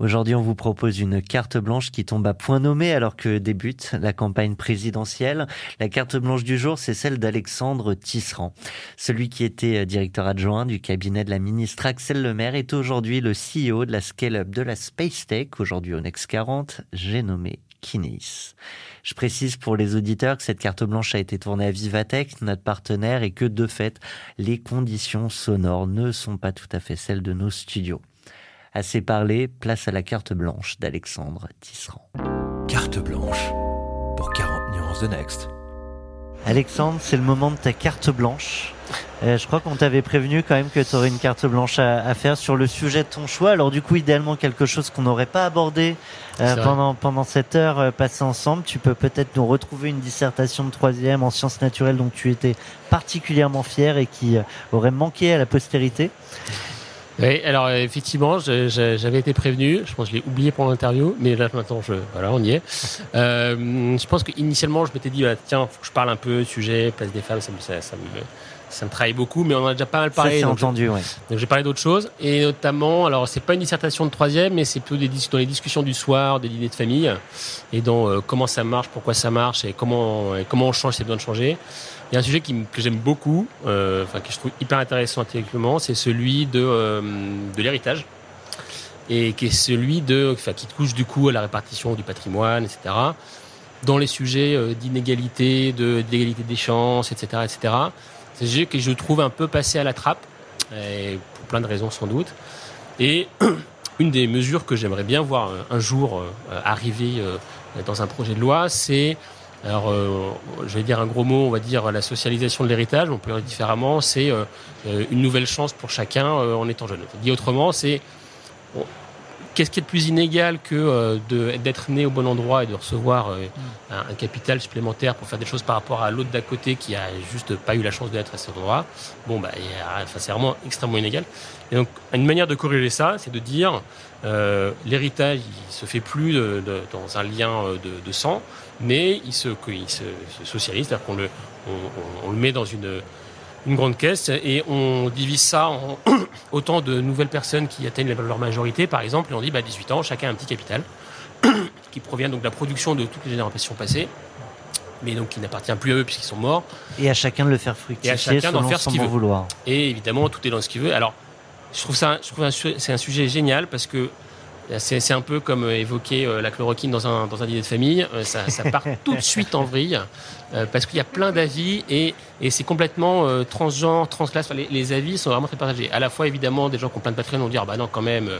Aujourd'hui, on vous propose une carte blanche qui tombe à point nommé alors que débute la campagne présidentielle. La carte blanche du jour, c'est celle d'Alexandre Tisserand. Celui qui était directeur adjoint du cabinet de la ministre Axel Lemaire est aujourd'hui le CEO de la scale-up de la Space Tech, aujourd'hui au Next 40, j'ai nommé Kineis. Je précise pour les auditeurs que cette carte blanche a été tournée à Vivatech, notre partenaire, et que de fait, les conditions sonores ne sont pas tout à fait celles de nos studios. Assez parlé, place à la carte blanche d'Alexandre Tisserand. Carte blanche pour 40 nuances de Next. Alexandre, c'est le moment de ta carte blanche. Euh, je crois qu'on t'avait prévenu quand même que tu aurais une carte blanche à, à, faire sur le sujet de ton choix. Alors du coup, idéalement quelque chose qu'on n'aurait pas abordé euh, pendant pendant cette heure euh, passée ensemble. Tu peux peut-être nous retrouver une dissertation de troisième en sciences naturelles dont tu étais particulièrement fier et qui euh, aurait manqué à la postérité. Oui, alors effectivement, j'avais été prévenu. Je pense que je l'ai oublié pendant l'interview, mais là maintenant, je, voilà, on y est. Euh, je pense qu'initialement, je m'étais dit, bah, tiens, faut que je parle un peu sujet place des femmes, ça me, ça, ça me, ça me travaille beaucoup, mais on en a déjà pas mal parlé. Ça, entendu, oui. Donc j'ai parlé d'autres choses, et notamment, alors c'est pas une dissertation de troisième, mais c'est plutôt des, dans les discussions du soir, des dîners de famille, et dans euh, comment ça marche, pourquoi ça marche, et comment, et comment on change, c'est besoin de changer. Il y a un sujet qui, que j'aime beaucoup, euh, enfin que je trouve hyper intéressant intellectuellement, c'est celui de, euh, de l'héritage et qui est celui de, enfin, qui touche du coup à la répartition du patrimoine, etc. Dans les sujets euh, d'inégalité, de d'égalité des chances, etc., etc. C'est un sujet que je trouve un peu passé à la trappe, et pour plein de raisons sans doute. Et une des mesures que j'aimerais bien voir un jour arriver dans un projet de loi, c'est alors, euh, je vais dire un gros mot, on va dire la socialisation de l'héritage, on peut dire différemment, c'est euh, une nouvelle chance pour chacun euh, en étant jeune. Dit autrement, c'est qu'est-ce qui est de plus inégal que d'être né au bon endroit et de recevoir un, un, capital supplémentaire pour faire des choses par rapport à l'autre d'à côté qui a juste pas eu la chance d'être à cet endroit? Bon, bah, enfin, c'est vraiment extrêmement inégal. Et donc, une manière de corriger ça, c'est de dire euh, l'héritage, il se fait plus de, de, dans un lien de, de sang mais il se, il se, se socialise, c'est-à-dire qu'on le, on, on, le met dans une, une grande caisse et on divise ça en autant de nouvelles personnes qui atteignent leur majorité, par exemple, et on dit bah, 18 ans, chacun a un petit capital qui provient donc de la production de toutes les générations passées mais donc qui n'appartient plus à eux puisqu'ils sont morts. Et à chacun de le faire fructifier et à chacun d'en faire ce qu'il veut. Vouloir. Et évidemment, tout est dans ce qu'il veut. Alors, je trouve ça, je trouve c'est un sujet génial parce que c'est un peu comme euh, évoquer euh, la chloroquine dans un, dans un dîner de famille. Euh, ça, ça part tout de suite en vrille parce qu'il y a plein d'avis et, et c'est complètement transgenre, transclasse. Enfin, les, les, avis sont vraiment très partagés. À la fois, évidemment, des gens qui ont plein de patrimoine vont dire bah non, quand même,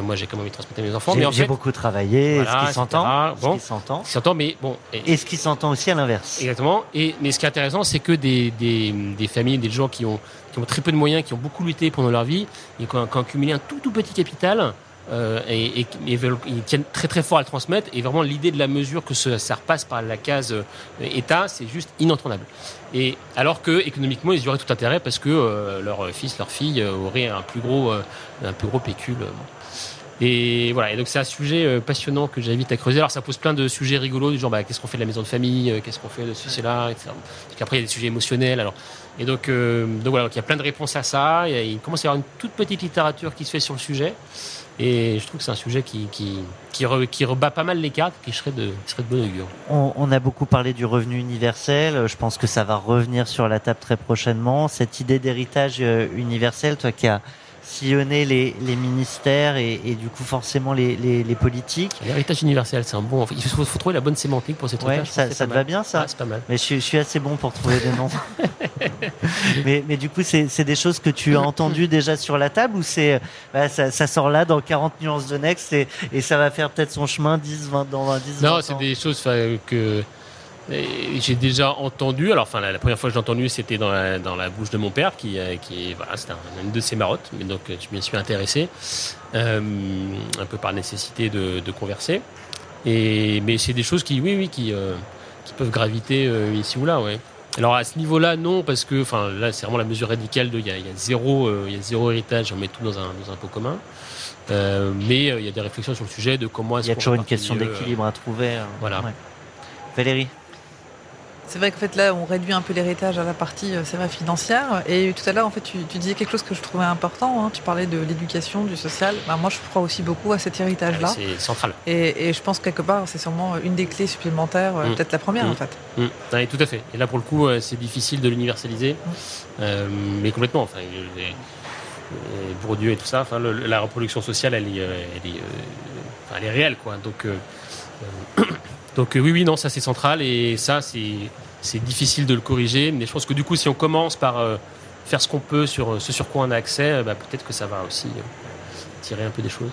moi j'ai quand même envie de transmettre mes enfants. J'ai en fait, beaucoup travaillé, voilà, ce qui s'entend. Bon, ce qui s'entend. s'entend, mais bon. Et, et ce qui s'entend aussi à l'inverse. Exactement. Et, mais ce qui est intéressant, c'est que des, des, des, familles, des gens qui ont, qui ont très peu de moyens, qui ont beaucoup lutté pendant leur vie et qui ont, qui ont accumulé un tout, tout petit capital, euh, et, ils tiennent très très fort à le transmettre. Et vraiment, l'idée de la mesure que ça, repasse par la case euh, État, c'est juste inentendable. Et alors que économiquement, ils auraient tout intérêt parce que euh, leur fils, leur fille auraient un plus gros, un plus gros pécule. Et voilà. Et donc c'est un sujet passionnant que j'invite à creuser. Alors ça pose plein de sujets rigolos du genre bah, qu'est-ce qu'on fait de la maison de famille, qu'est-ce qu'on fait de ceci, là, etc. Parce qu'après il y a des sujets émotionnels. Alors et donc, euh, donc voilà, donc il y a plein de réponses à ça. Il, commence à y avoir une toute petite littérature qui se fait sur le sujet. Et je trouve que c'est un sujet qui, qui, qui, rebat pas mal les cartes, qui serait de, qui serait de bon augure. On, on, a beaucoup parlé du revenu universel. Je pense que ça va revenir sur la table très prochainement. Cette idée d'héritage euh, universel, toi qui as sillonner les, les ministères et, et, du coup forcément les, les, les politiques. L'héritage universel, c'est un bon. Il faut, faut, trouver la bonne sémantique pour ces trucs-là. Ouais, ça, ça te va bien ça ah, C'est pas mal. Mais je, je, suis assez bon pour trouver des noms. mais, mais du coup, c'est des choses que tu as entendues déjà sur la table ou c'est bah, ça, ça, sort là dans 40 nuances de Next et, et ça va faire peut-être son chemin 10, 20, dans 20, 10, Non, c'est des choses que j'ai déjà entendu, alors enfin la, la première fois que j'ai entendu c'était dans la, dans la bouche de mon père qui, qui voilà, c'était un, une de ses marottes, mais donc je m'y suis intéressé, euh, un peu par nécessité de, de converser. Et, mais c'est des choses qui, oui, oui, qui, euh, qui peuvent graviter euh, ici ou là, ouais. Alors à ce niveau-là, non, parce que enfin là, c'est vraiment la mesure radicale de il y a, il y a zéro, euh, il y a zéro héritage, on met tout dans un, dans un pot commun. Euh, mais euh, il y a des réflexions sur le sujet de comment Il y a toujours une question euh, d'équilibre à trouver. euh, voilà. ouais. Valérie C'est vrai qu'en fait là, on réduit un peu l'héritage à la partie, euh, c'est vrai, financière. Et tout à l'heure, en fait, tu, tu disais quelque chose que je trouvais important. hein. Tu parlais de l'éducation, du social. Bah, moi, je crois aussi beaucoup à cet héritage-là. C'est central. Et, et je pense que quelque part, c'est sûrement une des clés supplémentaires, euh, Mm. peut-être la première Mm. en fait. Mm. Tout à fait. Et là, pour le coup, euh, c'est difficile de l'universaliser, Euh, mais complètement. Enfin, les- Bourdieu et tout ça. Enfin, le- la reproduction sociale, elle est, elle est, enfin, elle est réelle, quoi. Donc, euh, donc euh, oui, oui, non, ça c'est central et ça c'est difficile de le corriger. Mais je pense que du coup, si on commence par euh, faire ce qu'on peut sur euh, ce sur quoi on a accès, bah, peut-être que ça va aussi tirer un peu des choses.